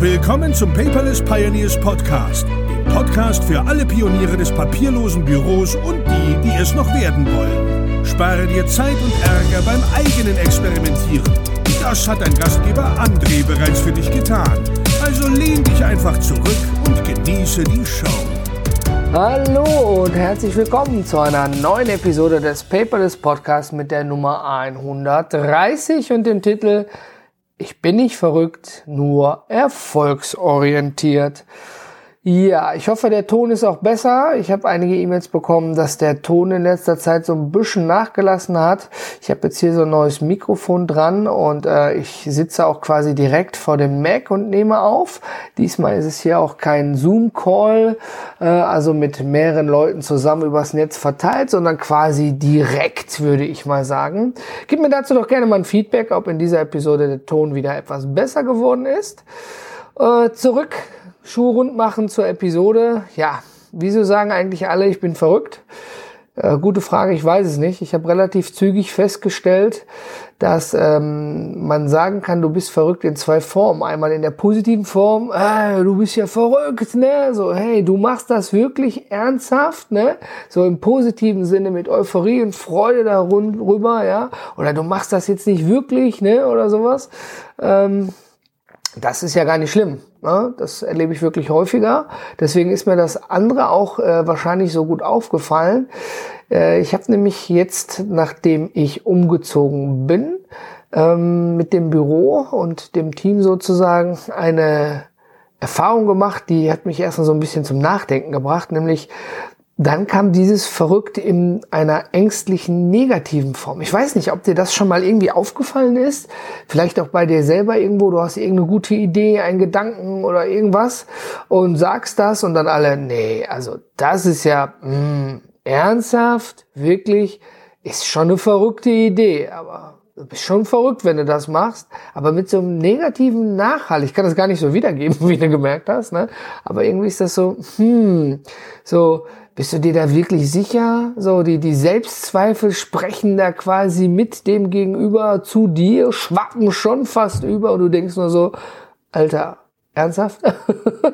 Willkommen zum Paperless Pioneers Podcast, dem Podcast für alle Pioniere des papierlosen Büros und die, die es noch werden wollen. Spare dir Zeit und Ärger beim eigenen Experimentieren. Das hat dein Gastgeber André bereits für dich getan. Also lehn dich einfach zurück und genieße die Show. Hallo und herzlich willkommen zu einer neuen Episode des Paperless Podcasts mit der Nummer 130 und dem Titel ich bin nicht verrückt, nur erfolgsorientiert. Ja, ich hoffe, der Ton ist auch besser. Ich habe einige E-Mails bekommen, dass der Ton in letzter Zeit so ein bisschen nachgelassen hat. Ich habe jetzt hier so ein neues Mikrofon dran und äh, ich sitze auch quasi direkt vor dem Mac und nehme auf. Diesmal ist es hier auch kein Zoom-Call, äh, also mit mehreren Leuten zusammen übers Netz verteilt, sondern quasi direkt, würde ich mal sagen. Gib mir dazu doch gerne mal ein Feedback, ob in dieser Episode der Ton wieder etwas besser geworden ist. Äh, zurück Schuh rund machen zur Episode. Ja, wieso sagen eigentlich alle, ich bin verrückt? Äh, gute Frage, ich weiß es nicht. Ich habe relativ zügig festgestellt, dass ähm, man sagen kann, du bist verrückt in zwei Formen. Einmal in der positiven Form, äh, du bist ja verrückt, ne? So, hey, du machst das wirklich ernsthaft, ne? So im positiven Sinne mit Euphorie und Freude darüber, ja? Oder du machst das jetzt nicht wirklich, ne? Oder sowas. Ähm, das ist ja gar nicht schlimm. Ne? Das erlebe ich wirklich häufiger. Deswegen ist mir das andere auch äh, wahrscheinlich so gut aufgefallen. Äh, ich habe nämlich jetzt, nachdem ich umgezogen bin, ähm, mit dem Büro und dem Team sozusagen eine Erfahrung gemacht, die hat mich erstmal so ein bisschen zum Nachdenken gebracht, nämlich dann kam dieses Verrückte in einer ängstlichen negativen Form. Ich weiß nicht, ob dir das schon mal irgendwie aufgefallen ist. Vielleicht auch bei dir selber irgendwo. Du hast irgendeine gute Idee, einen Gedanken oder irgendwas und sagst das und dann alle, nee, also das ist ja mh, hm, ernsthaft, wirklich, ist schon eine verrückte Idee, aber bist schon verrückt, wenn du das machst, aber mit so einem negativen Nachhall. Ich kann das gar nicht so wiedergeben, wie du gemerkt hast, ne? Aber irgendwie ist das so, hm, so, bist du dir da wirklich sicher? So, die, die Selbstzweifel sprechen da quasi mit dem Gegenüber zu dir, schwappen schon fast über und du denkst nur so, Alter, ernsthaft?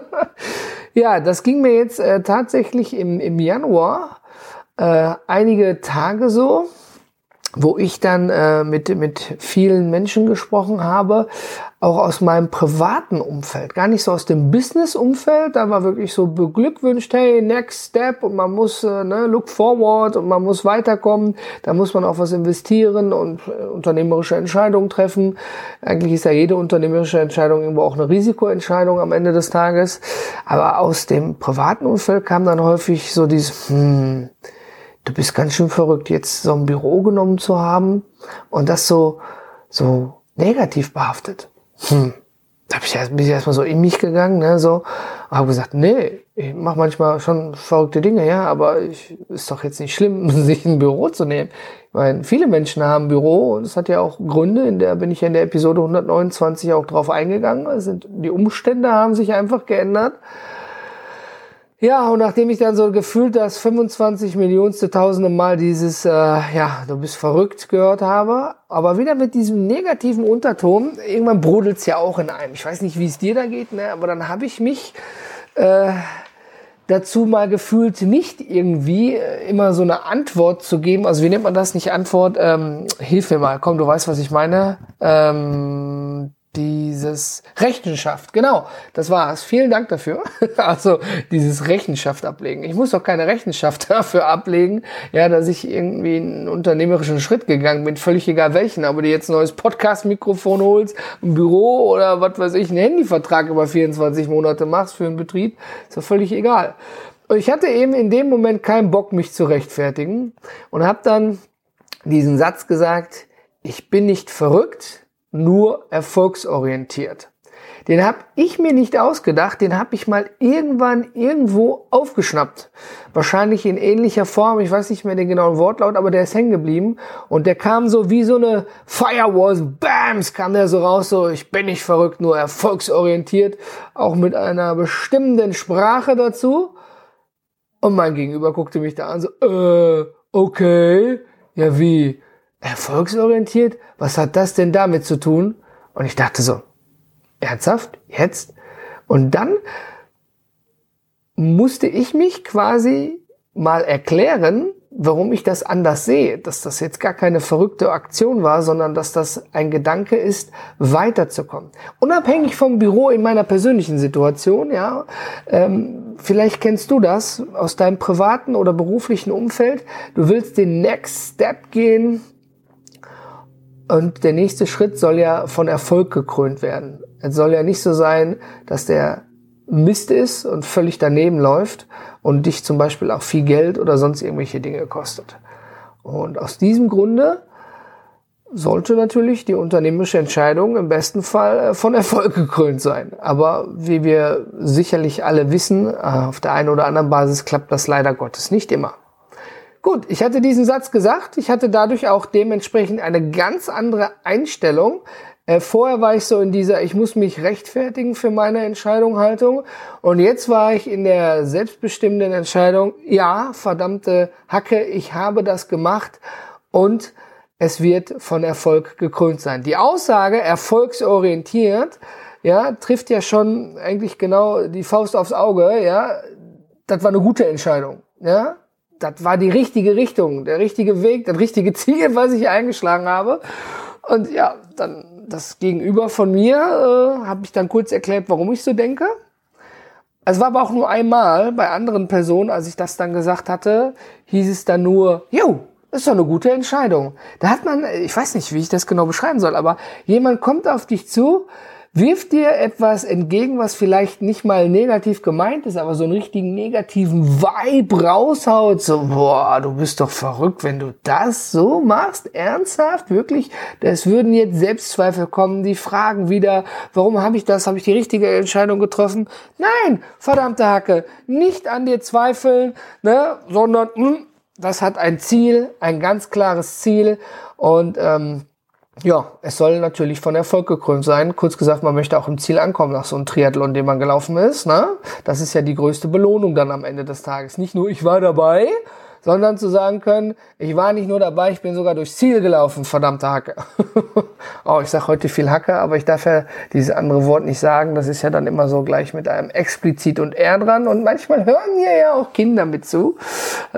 ja, das ging mir jetzt äh, tatsächlich im, im Januar äh, einige Tage so wo ich dann äh, mit, mit vielen Menschen gesprochen habe, auch aus meinem privaten Umfeld, gar nicht so aus dem Business-Umfeld, da war wirklich so beglückwünscht, hey, next step. Und man muss, äh, ne, look forward. Und man muss weiterkommen, da muss man auch was investieren und äh, unternehmerische Entscheidungen treffen. Eigentlich ist ja jede unternehmerische Entscheidung irgendwo auch eine Risikoentscheidung am Ende des Tages, aber aus dem privaten Umfeld kam dann häufig so dieses, hm, du bist ganz schön verrückt, jetzt so ein Büro genommen zu haben und das so, so negativ behaftet. Hm. Da bin ich, erst, erstmal so in mich gegangen, ne, so, und habe gesagt, nee, ich mache manchmal schon verrückte Dinge, ja, aber ich, ist doch jetzt nicht schlimm, sich ein Büro zu nehmen. Ich meine, viele Menschen haben ein Büro und es hat ja auch Gründe, in der bin ich ja in der Episode 129 auch drauf eingegangen. Es sind, die Umstände haben sich einfach geändert. Ja, und nachdem ich dann so gefühlt das 25 Millionste tausende Mal dieses, äh, ja, du bist verrückt gehört habe, aber wieder mit diesem negativen Unterton, irgendwann brodelt's ja auch in einem. Ich weiß nicht, wie es dir da geht, ne? aber dann habe ich mich äh, dazu mal gefühlt, nicht irgendwie äh, immer so eine Antwort zu geben. Also wie nennt man das nicht Antwort? Ähm, hilf mir mal, komm, du weißt, was ich meine. Ähm, dieses Rechenschaft, genau, das war's. Vielen Dank dafür. Also dieses Rechenschaft ablegen. Ich muss doch keine Rechenschaft dafür ablegen, ja, dass ich irgendwie einen unternehmerischen Schritt gegangen bin, völlig egal welchen, aber dir jetzt ein neues Podcast-Mikrofon holst, ein Büro oder was weiß ich, einen Handyvertrag über 24 Monate machst für einen Betrieb, ist doch völlig egal. Und ich hatte eben in dem Moment keinen Bock, mich zu rechtfertigen und habe dann diesen Satz gesagt, ich bin nicht verrückt, nur erfolgsorientiert. Den habe ich mir nicht ausgedacht, den habe ich mal irgendwann irgendwo aufgeschnappt. Wahrscheinlich in ähnlicher Form, ich weiß nicht mehr den genauen Wortlaut, aber der ist hängen geblieben. Und der kam so wie so eine Firewall, BAMS kam der so raus, so ich bin nicht verrückt, nur erfolgsorientiert, auch mit einer bestimmenden Sprache dazu. Und mein Gegenüber guckte mich da an, so, äh, okay, ja wie, erfolgsorientiert? Was hat das denn damit zu tun? Und ich dachte so, ernsthaft? Jetzt? Und dann musste ich mich quasi mal erklären, warum ich das anders sehe, dass das jetzt gar keine verrückte Aktion war, sondern dass das ein Gedanke ist, weiterzukommen. Unabhängig vom Büro in meiner persönlichen Situation, ja, ähm, vielleicht kennst du das aus deinem privaten oder beruflichen Umfeld. Du willst den Next Step gehen und der nächste Schritt soll ja von Erfolg gekrönt werden. Es soll ja nicht so sein, dass der Mist ist und völlig daneben läuft und dich zum Beispiel auch viel Geld oder sonst irgendwelche Dinge kostet. Und aus diesem Grunde sollte natürlich die unternehmerische Entscheidung im besten Fall äh, von Erfolg gekrönt sein. Aber wie wir sicherlich alle wissen, äh, auf der einen oder anderen Basis klappt das leider Gottes nicht immer. Gut, ich hatte diesen Satz gesagt. Ich hatte dadurch auch dementsprechend eine ganz andere Einstellung. Äh, vorher war ich so in dieser, ich muss mich rechtfertigen für meine Entscheidung Haltung. Und jetzt war ich in der selbstbestimmenden Entscheidung, ja, verdammte Hacke, ich habe das gemacht und es wird von Erfolg gekrönt sein. Die Aussage erfolgsorientiert, ja, trifft ja schon eigentlich genau die Faust aufs Auge, ja. Das war eine gute Entscheidung, ja das war die richtige Richtung, der richtige Weg, das richtige Ziel, was ich eingeschlagen habe. Und ja, dann das Gegenüber von mir äh, habe ich dann kurz erklärt, warum ich so denke. Es war aber auch nur einmal bei anderen Personen, als ich das dann gesagt hatte, hieß es dann nur, jo, das ist doch eine gute Entscheidung. Da hat man, ich weiß nicht, wie ich das genau beschreiben soll, aber jemand kommt auf dich zu, wirft dir etwas entgegen, was vielleicht nicht mal negativ gemeint ist, aber so einen richtigen negativen Vibe raushaut, so, boah, du bist doch verrückt, wenn du das so machst, ernsthaft, wirklich, es würden jetzt Selbstzweifel kommen, die fragen wieder, warum habe ich das, habe ich die richtige Entscheidung getroffen? Nein, verdammte Hacke, nicht an dir zweifeln, ne, sondern, mh, hm, das hat ein Ziel, ein ganz klares Ziel und, ähm, ja, es soll natürlich von Erfolg gekrönt sein. Kurz gesagt, man möchte auch im Ziel ankommen nach so einem Triathlon, den man gelaufen ist. Ne? Das ist ja die größte Belohnung dann am Ende des Tages. Nicht nur ich war dabei, sondern zu sagen können, ich war nicht nur dabei, ich bin sogar durchs Ziel gelaufen, verdammte Hacke. oh, ich sage heute viel Hacke, aber ich darf ja dieses andere Wort nicht sagen. Das ist ja dann immer so gleich mit einem explizit und R dran. Und manchmal hören hier ja auch Kinder mit zu.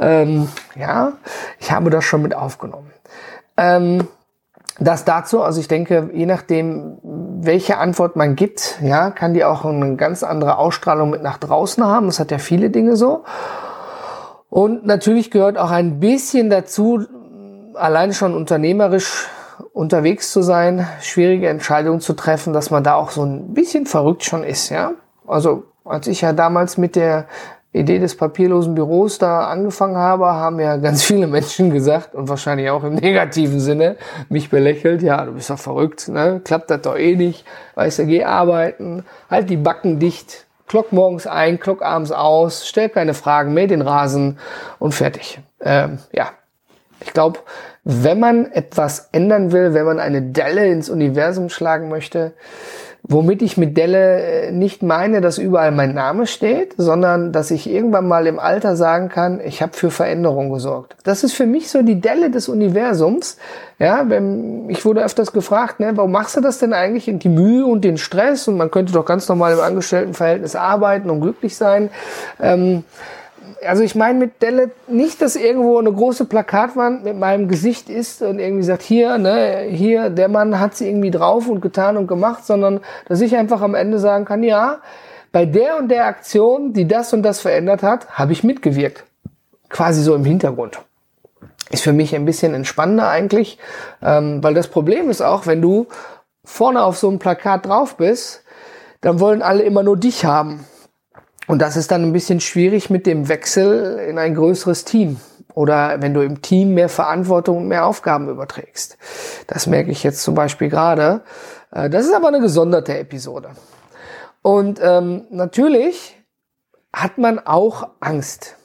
Ähm, ja, ich habe das schon mit aufgenommen. Ähm, das dazu, also ich denke, je nachdem, welche Antwort man gibt, ja, kann die auch eine ganz andere Ausstrahlung mit nach draußen haben. Das hat ja viele Dinge so. Und natürlich gehört auch ein bisschen dazu, allein schon unternehmerisch unterwegs zu sein, schwierige Entscheidungen zu treffen, dass man da auch so ein bisschen verrückt schon ist, ja. Also, als ich ja damals mit der Idee des papierlosen Büros da angefangen habe, haben ja ganz viele Menschen gesagt und wahrscheinlich auch im negativen Sinne mich belächelt. Ja, du bist doch verrückt, ne? Klappt das doch eh nicht. Weißt du, geh arbeiten, halt die Backen dicht, klock morgens ein, klock abends aus, stell keine Fragen, mäh den Rasen und fertig. Ähm, ja, ich glaube, wenn man etwas ändern will, wenn man eine Delle ins Universum schlagen möchte, Womit ich mit Delle äh, nicht meine, dass überall mein Name steht, sondern dass ich irgendwann mal im Alter sagen kann, ich habe für Veränderung gesorgt. Das ist für mich so die Delle des Universums. Ja, wenn, ich wurde öfters gefragt, ne, warum machst du das denn eigentlich in die Mühe und den Stress? Und man könnte doch ganz normal im Angestelltenverhältnis arbeiten und glücklich sein. Ähm, also ich meine mit Delle nicht, dass irgendwo eine große Plakatwand mit meinem Gesicht ist und irgendwie sagt, hier, ne, hier, der Mann hat sie irgendwie drauf und getan und gemacht, sondern dass ich einfach am Ende sagen kann, ja, bei der und der Aktion, die das und das verändert hat, habe ich mitgewirkt. Quasi so im Hintergrund. Ist für mich ein bisschen entspannender eigentlich, ähm, weil das Problem ist auch, wenn du vorne auf so einem Plakat drauf bist, dann wollen alle immer nur dich haben. Und das ist dann ein bisschen schwierig mit dem Wechsel in ein größeres Team oder wenn du im Team mehr Verantwortung und mehr Aufgaben überträgst. Das merke ich jetzt zum Beispiel gerade. Äh, das ist aber eine gesonderte Episode. Und ähm, natürlich hat man auch Angst.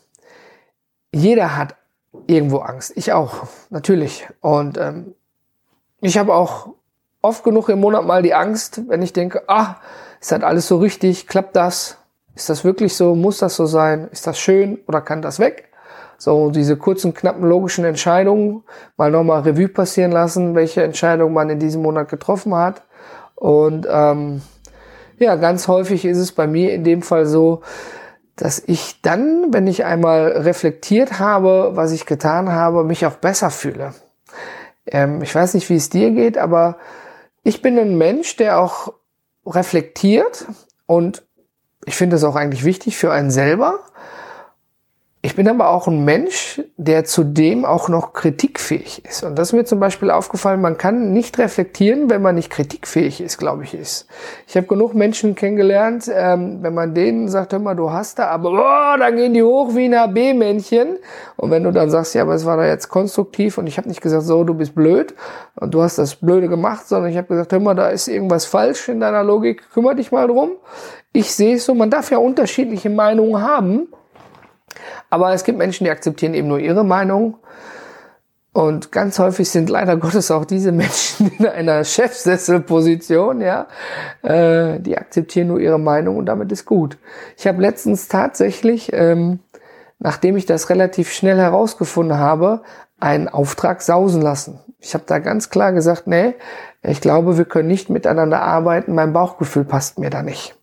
Jeder hat irgendwo Angst. Ich auch, natürlich. Und ähm, ich habe auch oft genug im Monat mal die Angst, wenn ich denke, ah, ist das alles so richtig, klappt das? Ist das wirklich so? Muss das so sein? Ist das schön oder kann das weg? So diese kurzen, knappen, logischen Entscheidungen mal nochmal Revue passieren lassen, welche Entscheidung man in diesem Monat getroffen hat. Und ähm, ja, ganz häufig ist es bei mir in dem Fall so, dass ich dann, wenn ich einmal reflektiert habe, was ich getan habe, mich auch besser fühle. Ähm, ich weiß nicht, wie es dir geht, aber ich bin ein Mensch, der auch reflektiert und ich finde das auch eigentlich wichtig für einen selber. Ich bin aber auch ein Mensch, der zudem auch noch kritikfähig ist. Und das ist mir zum Beispiel aufgefallen, man kann nicht reflektieren, wenn man nicht kritikfähig ist, glaube ich, ist. Ich habe genug Menschen kennengelernt, ähm, wenn man denen sagt, hör mal, du hast da, aber oh, dann gehen die hoch wie ein AB-Männchen. Und wenn du dann sagst, ja, aber es war da jetzt konstruktiv und ich habe nicht gesagt, so, du bist blöd und du hast das Blöde gemacht, sondern ich habe gesagt, hör mal, da ist irgendwas falsch in deiner Logik, kümmere dich mal drum. Ich sehe es so, man darf ja unterschiedliche Meinungen haben. Aber es gibt Menschen, die akzeptieren eben nur ihre Meinung. Und ganz häufig sind leider Gottes auch diese Menschen in einer Chefsesselposition, ja. Äh, die akzeptieren nur ihre Meinung und damit ist gut. Ich habe letztens tatsächlich, ähm, nachdem ich das relativ schnell herausgefunden habe, einen Auftrag sausen lassen. Ich habe da ganz klar gesagt, nee, ich glaube, wir können nicht miteinander arbeiten, mein Bauchgefühl passt mir da nicht.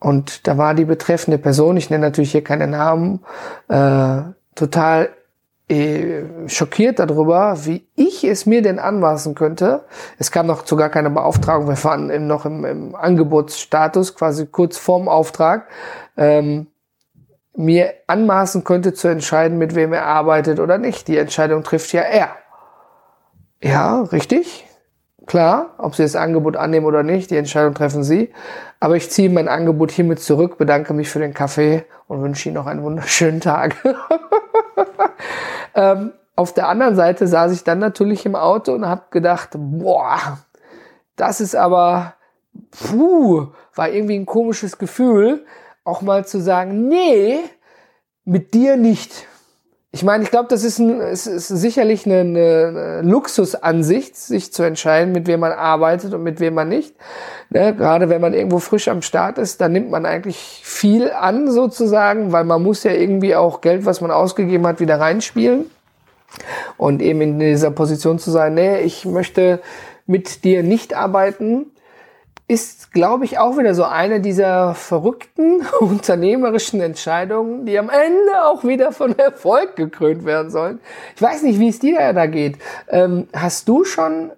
Und da war die betreffende Person, ich nenne natürlich hier keine Namen, äh, total äh, schockiert darüber, wie ich es mir denn anmaßen könnte. Es kam noch zu gar keine Beauftragung, wir waren noch im, im Angebotsstatus, quasi kurz vorm Auftrag, ähm, mir anmaßen könnte zu entscheiden, mit wem er arbeitet oder nicht. Die Entscheidung trifft ja er. Ja, richtig. Klar, ob Sie das Angebot annehmen oder nicht, die Entscheidung treffen Sie. Aber ich ziehe mein Angebot hiermit zurück, bedanke mich für den Kaffee und wünsche Ihnen noch einen wunderschönen Tag. ähm, auf der anderen Seite saß ich dann natürlich im Auto und habe gedacht, boah, das ist aber, puh, war irgendwie ein komisches Gefühl, auch mal zu sagen, nee, mit dir nicht. Ich meine, ich glaube, das ist, ein, es ist sicherlich eine, eine Luxusansicht, sich zu entscheiden, mit wem man arbeitet und mit wem man nicht. Ne? Gerade wenn man irgendwo frisch am Start ist, dann nimmt man eigentlich viel an sozusagen, weil man muss ja irgendwie auch Geld, was man ausgegeben hat, wieder reinspielen. Und eben in dieser Position zu sein, nee, ich möchte mit dir nicht arbeiten, ist, glaube ich, auch wieder so eine dieser verrückten unternehmerischen Entscheidungen, die am Ende auch wieder von Erfolg gekrönt werden sollen. Ich weiß nicht, wie es dir da geht. Ähm, hast du schon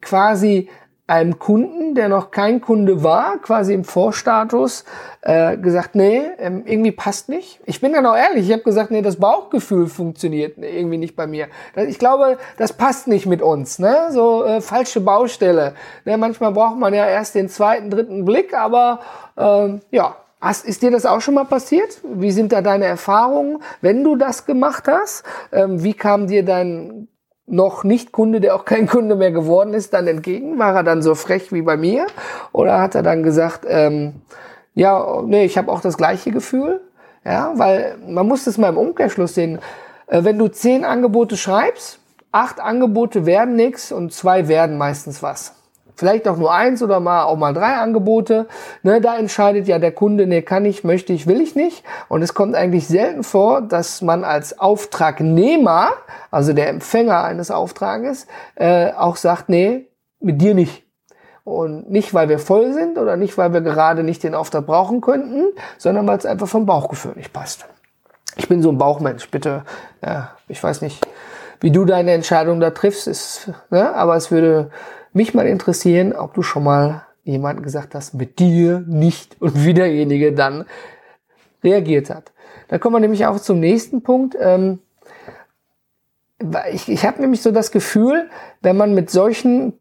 quasi einem Kunden, der noch kein Kunde war, quasi im Vorstatus, äh, gesagt, nee, ähm, irgendwie passt nicht. Ich bin dann auch ehrlich, ich habe gesagt, nee, das Bauchgefühl funktioniert irgendwie nicht bei mir. Ich glaube, das passt nicht mit uns, ne? So äh, falsche Baustelle. Ne? Manchmal braucht man ja erst den zweiten, dritten Blick, aber ähm, ja, Hast, ist dir das auch schon mal passiert? Wie sind da deine Erfahrungen, wenn du das gemacht hast? Ähm, wie kam dir dein noch nicht Kunde, der auch kein Kunde mehr geworden ist, dann entgegen? War er dann so frech wie bei mir? Oder hat er dann gesagt, ähm, ja, nee, ich habe auch das gleiche Gefühl? Ja, weil man muss das mal im Umkehrschluss sehen. Äh, wenn du zehn Angebote schreibst, acht Angebote werden nichts und zwei werden meistens was vielleicht auch nur eins oder mal auch mal drei Angebote. Ne, da entscheidet ja der Kunde, ne, kann ich, möchte ich, will ich nicht. Und es kommt eigentlich selten vor, dass man als Auftragnehmer, also der Empfänger eines Auftrages, äh, auch sagt, nee, mit dir nicht. Und nicht, weil wir voll sind oder nicht, weil wir gerade nicht den Auftrag brauchen könnten, sondern weil es einfach vom Bauchgefühl nicht passt. Ich bin so ein Bauchmensch, bitte. Ja, ich weiß nicht, wie du deine Entscheidung da triffst, ist, ne, aber es würde mich mal interessieren, ob du schon mal jemanden gesagt hast, mit dir nicht und wie derjenige dann reagiert hat. Da kommen wir nämlich auch zum nächsten Punkt. Ähm, ich ich habe nämlich so das Gefühl, wenn man mit solchen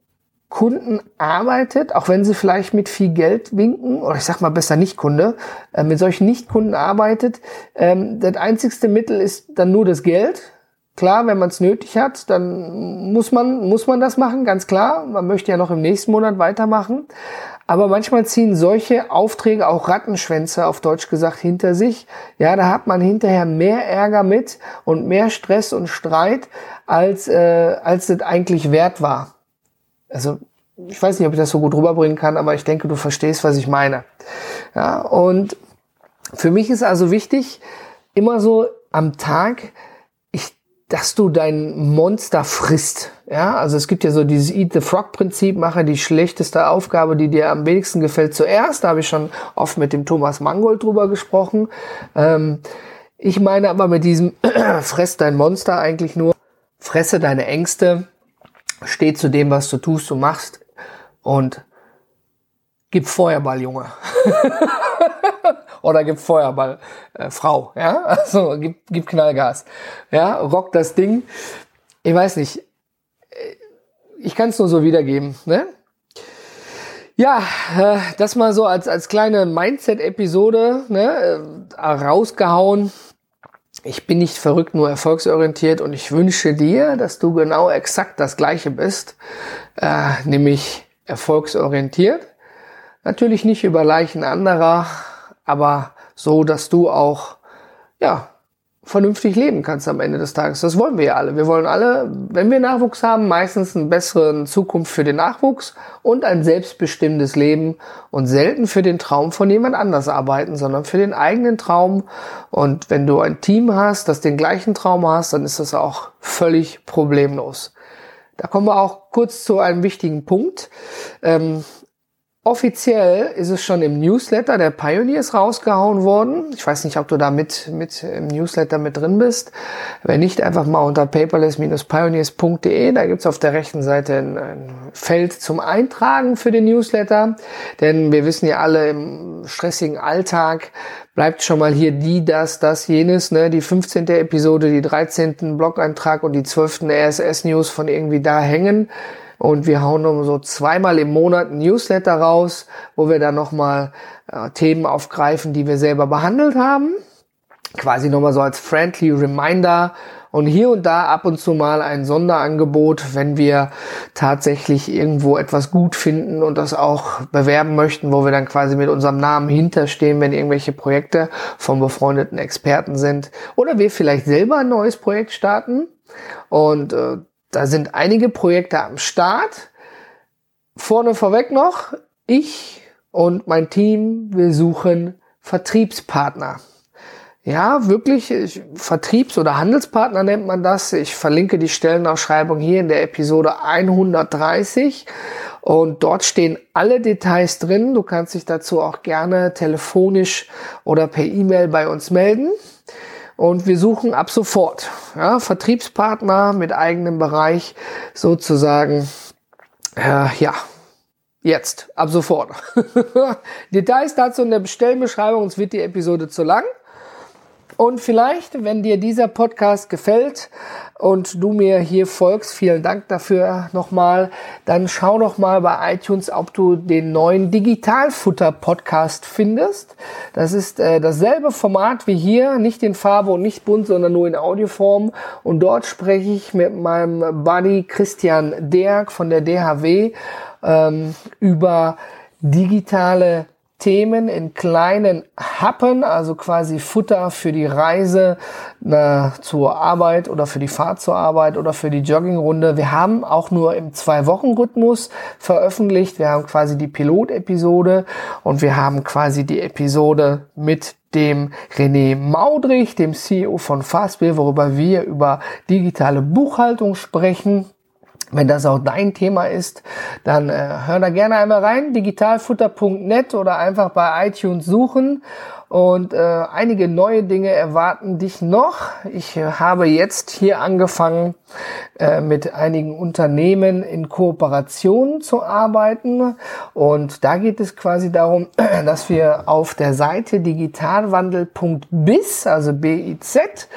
Kunden arbeitet, auch wenn sie vielleicht mit viel Geld winken, oder ich sag mal besser nicht Kunde, äh, mit solchen Nicht-Kunden arbeitet, ähm, das einzigste Mittel ist dann nur das Geld, Klar, wenn man es nötig hat, dann muss man, muss man das machen, ganz klar. Man möchte ja noch im nächsten Monat weitermachen. Aber manchmal ziehen solche Aufträge auch Rattenschwänze, auf Deutsch gesagt, hinter sich. Ja, da hat man hinterher mehr Ärger mit und mehr Stress und Streit, als, äh, als es eigentlich wert war. Also, ich weiß nicht, ob ich das so gut rüberbringen kann, aber ich denke, du verstehst, was ich meine. Ja, und für mich ist also wichtig, immer so am Tag dass du dein Monster frisst. Ja, also es gibt ja so dieses Eat the Frog Prinzip, mache die schlechteste Aufgabe, die dir am wenigsten gefällt, zuerst. Da habe ich schon oft mit dem Thomas Mangold drüber gesprochen. Ähm, ich meine aber mit diesem Fress dein Monster eigentlich nur, fresse deine Ängste, steh zu dem, was du tust und machst und gib Feuerball, Junge. Oder gib Feuerball, äh, Frau. Ja, also gib, gib Knallgas. Ja, rock das Ding. Ich weiß nicht. Ich kann es nur so wiedergeben. Ne? Ja, äh, das mal so als, als kleine Mindset-Episode ne, äh, rausgehauen. Ich bin nicht verrückt, nur erfolgsorientiert und ich wünsche dir, dass du genau exakt das gleiche bist, äh, nämlich erfolgsorientiert. Natürlich nicht über Leichen anderer, aber so, dass du auch, ja, vernünftig leben kannst am Ende des Tages. Das wollen wir ja alle. Wir wollen alle, wenn wir Nachwuchs haben, meistens eine bessere Zukunft für den Nachwuchs und ein selbstbestimmtes Leben und selten für den Traum von jemand anders arbeiten, sondern für den eigenen Traum. Und wenn du ein Team hast, das den gleichen Traum hast, dann ist das auch völlig problemlos. Da kommen wir auch kurz zu einem wichtigen Punkt. Ähm, Offiziell ist es schon im Newsletter der Pioneers rausgehauen worden. Ich weiß nicht, ob du da mit, mit im Newsletter mit drin bist. Wenn nicht, einfach mal unter paperless-pioneers.de. Da gibt's auf der rechten Seite ein, ein, Feld zum Eintragen für den Newsletter. Denn wir wissen ja alle, im stressigen Alltag bleibt schon mal hier die, das, das, jenes. Ne? Die 15. Episode, die 13. Blog-Eintrag und die 12. RSS-News von irgendwie da hängen und wir hauen nur so zweimal im Monat ein Newsletter raus, wo wir dann nochmal äh, Themen aufgreifen, die wir selber behandelt haben. Quasi nochmal so als friendly Reminder und hier und da ab und zu mal ein Sonderangebot, wenn wir tatsächlich irgendwo etwas gut finden und das auch bewerben möchten, wo wir dann quasi mit unserem Namen hinterstehen, wenn irgendwelche Projekte von befreundeten Experten sind oder wir vielleicht selber ein neues Projekt starten. Und äh, da sind einige Projekte am Start. Vorne vorweg noch, ich und mein Team, wir suchen Vertriebspartner. Ja, wirklich, Vertriebs- oder Handelspartner nennt man das. Ich verlinke die Stellenausschreibung hier in der Episode 130 und dort stehen alle Details drin. Du kannst dich dazu auch gerne telefonisch oder per E-Mail bei uns melden. Und wir suchen ab sofort ja, Vertriebspartner mit eigenem Bereich sozusagen. Äh, ja, jetzt, ab sofort. Details dazu in der Bestellbeschreibung, sonst wird die Episode zu lang. Und vielleicht, wenn dir dieser Podcast gefällt und du mir hier folgst, vielen Dank dafür nochmal, dann schau doch mal bei iTunes, ob du den neuen Digitalfutter Podcast findest. Das ist äh, dasselbe Format wie hier, nicht in Farbe und nicht bunt, sondern nur in Audioform. Und dort spreche ich mit meinem Buddy Christian Derk von der DHW ähm, über digitale Themen in kleinen Happen, also quasi Futter für die Reise äh, zur Arbeit oder für die Fahrt zur Arbeit oder für die Joggingrunde. Wir haben auch nur im Zwei-Wochen-Rhythmus veröffentlicht. Wir haben quasi die Pilotepisode und wir haben quasi die Episode mit dem René Maudrich, dem CEO von Fastbill, worüber wir über digitale Buchhaltung sprechen. Wenn das auch dein Thema ist, dann äh, hör da gerne einmal rein, digitalfutter.net oder einfach bei iTunes suchen. Und äh, einige neue Dinge erwarten dich noch. Ich äh, habe jetzt hier angefangen, äh, mit einigen Unternehmen in Kooperation zu arbeiten. Und da geht es quasi darum, dass wir auf der Seite digitalwandel.biz, also B-I-Z,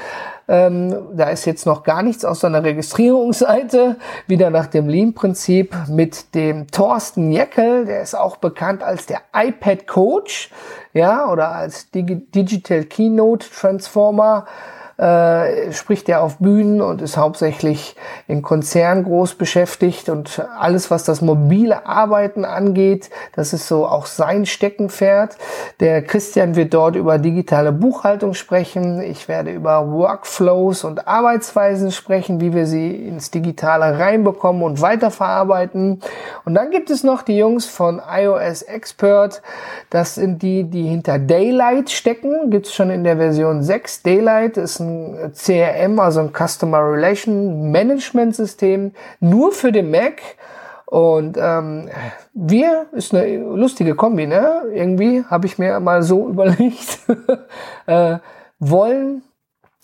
ähm, da ist jetzt noch gar nichts aus seiner Registrierungsseite. Wieder nach dem Lean-Prinzip mit dem Thorsten Jeckel, der ist auch bekannt als der iPad Coach, ja, oder als Digi Digital Keynote Transformer äh, spricht er auf Bühnen und ist hauptsächlich in Konzernen groß beschäftigt und alles, was das mobile Arbeiten angeht, das ist so auch sein Steckenpferd. Der Christian wird dort über digitale Buchhaltung sprechen. Ich werde über Workflows und Arbeitsweisen sprechen, wie wir sie ins Digitale reinbekommen und weiterverarbeiten. Und dann gibt es noch die Jungs von iOS Expert. Das sind die, die hinter Daylight stecken. Gibt es schon in der Version 6. Daylight ist ein CRM, also ein Customer Relation Management System, nur für den Mac. Und ähm, wir ist eine lustige Kombi, ne? Irgendwie habe ich mir mal so überlegt. äh, wollen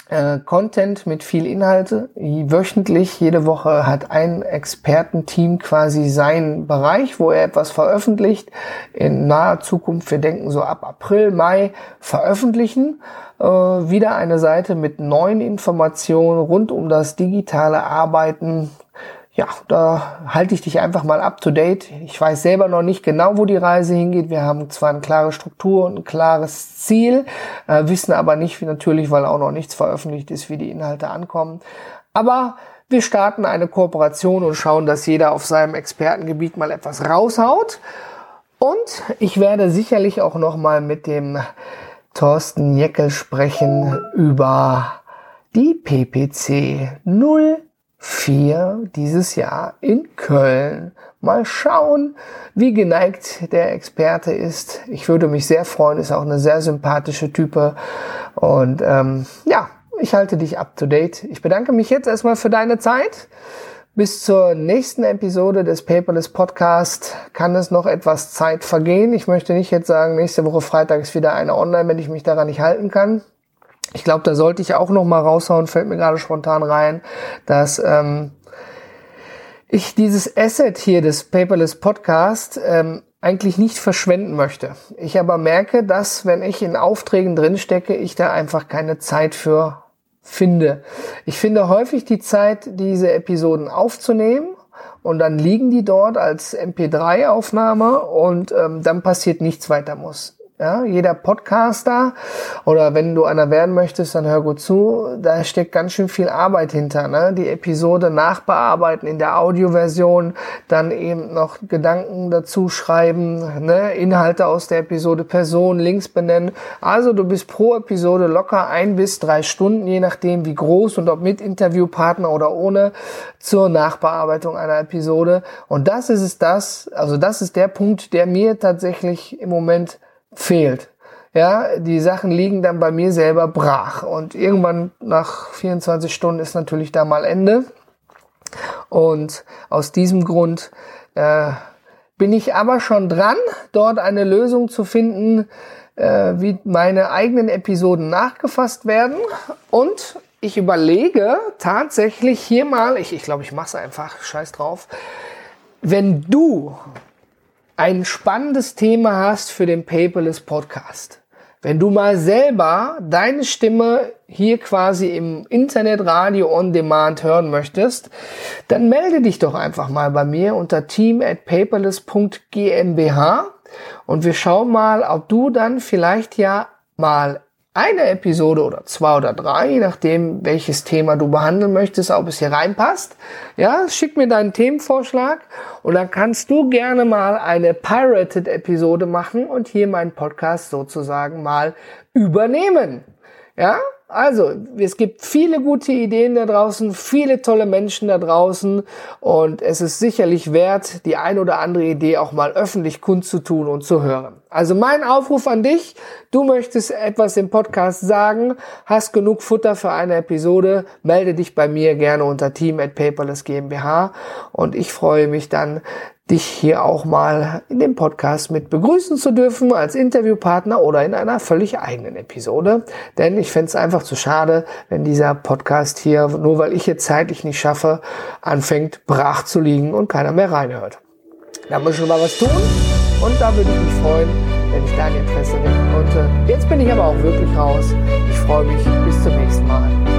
äh, Content mit viel Inhalte. Wöchentlich, jede Woche hat ein Expertenteam quasi seinen Bereich, wo er etwas veröffentlicht. In naher Zukunft, wir denken so ab April, Mai, veröffentlichen. Äh, wieder eine Seite mit neuen Informationen rund um das digitale Arbeiten, ja, da halte ich dich einfach mal up to date. Ich weiß selber noch nicht genau, wo die Reise hingeht. Wir haben zwar eine klare Struktur und ein klares Ziel, äh, wissen aber nicht, wie natürlich, weil auch noch nichts veröffentlicht ist, wie die Inhalte ankommen. Aber wir starten eine Kooperation und schauen, dass jeder auf seinem Expertengebiet mal etwas raushaut. Und ich werde sicherlich auch noch mal mit dem Thorsten Jeckel sprechen über die PPC 0 4 dieses Jahr in Köln. Mal schauen, wie geneigt der Experte ist. Ich würde mich sehr freuen, ist auch eine sehr sympathische Type. Und ähm, ja, ich halte dich up to date. Ich bedanke mich jetzt erstmal für deine Zeit. Bis zur nächsten Episode des Paperless Podcast kann es noch etwas Zeit vergehen. Ich möchte nicht jetzt sagen, nächste Woche Freitag ist wieder eine online, wenn ich mich daran nicht halten kann. Ich glaube, da sollte ich auch noch mal raushauen, fällt mir gerade spontan rein, dass ähm, ich dieses Asset hier des Paperless Podcast ähm, eigentlich nicht verschwenden möchte. Ich aber merke, dass wenn ich in Aufträgen drinstecke, ich da einfach keine Zeit für finde. Ich finde häufig die Zeit, diese Episoden aufzunehmen und dann liegen die dort als MP3-Aufnahme und ähm, dann passiert nichts weiter muss. Ja, jeder Podcaster oder wenn du einer werden möchtest, dann hör gut zu. Da steckt ganz schön viel Arbeit hinter. Ne? Die Episode nachbearbeiten in der Audioversion, dann eben noch Gedanken dazu schreiben, ne? Inhalte aus der Episode, Person, Links benennen. Also du bist pro Episode locker ein bis drei Stunden, je nachdem wie groß und ob mit Interviewpartner oder ohne, zur Nachbearbeitung einer Episode. Und das ist es das, also das ist der Punkt, der mir tatsächlich im Moment fehlt. Ja, die Sachen liegen dann bei mir selber brach. Und irgendwann nach 24 Stunden ist natürlich da mal Ende. Und aus diesem Grund äh, bin ich aber schon dran, dort eine Lösung zu finden, äh, wie meine eigenen Episoden nachgefasst werden. Und ich überlege tatsächlich hier mal, ich glaube, ich, glaub, ich mache es einfach, scheiß drauf, wenn du ein spannendes Thema hast für den Paperless Podcast. Wenn du mal selber deine Stimme hier quasi im Internetradio on Demand hören möchtest, dann melde dich doch einfach mal bei mir unter team at paperless.gmbh und wir schauen mal, ob du dann vielleicht ja mal eine Episode oder zwei oder drei, je nachdem, welches Thema du behandeln möchtest, ob es hier reinpasst. Ja, schick mir deinen Themenvorschlag und dann kannst du gerne mal eine Pirated Episode machen und hier meinen Podcast sozusagen mal übernehmen. Ja, also, es gibt viele gute Ideen da draußen, viele tolle Menschen da draußen und es ist sicherlich wert, die ein oder andere Idee auch mal öffentlich kundzutun und zu hören. Also mein Aufruf an dich, du möchtest etwas im Podcast sagen, hast genug Futter für eine Episode, melde dich bei mir gerne unter team at paperless GmbH und ich freue mich dann, dich hier auch mal in dem Podcast mit begrüßen zu dürfen als Interviewpartner oder in einer völlig eigenen Episode. Denn ich fände es einfach zu schade, wenn dieser Podcast hier, nur weil ich jetzt zeitlich nicht schaffe, anfängt brach zu liegen und keiner mehr reinhört. Da muss schon mal was tun und da würde ich mich freuen, wenn ich dein Interesse wecken konnte. Jetzt bin ich aber auch wirklich raus. Ich freue mich. Bis zum nächsten Mal.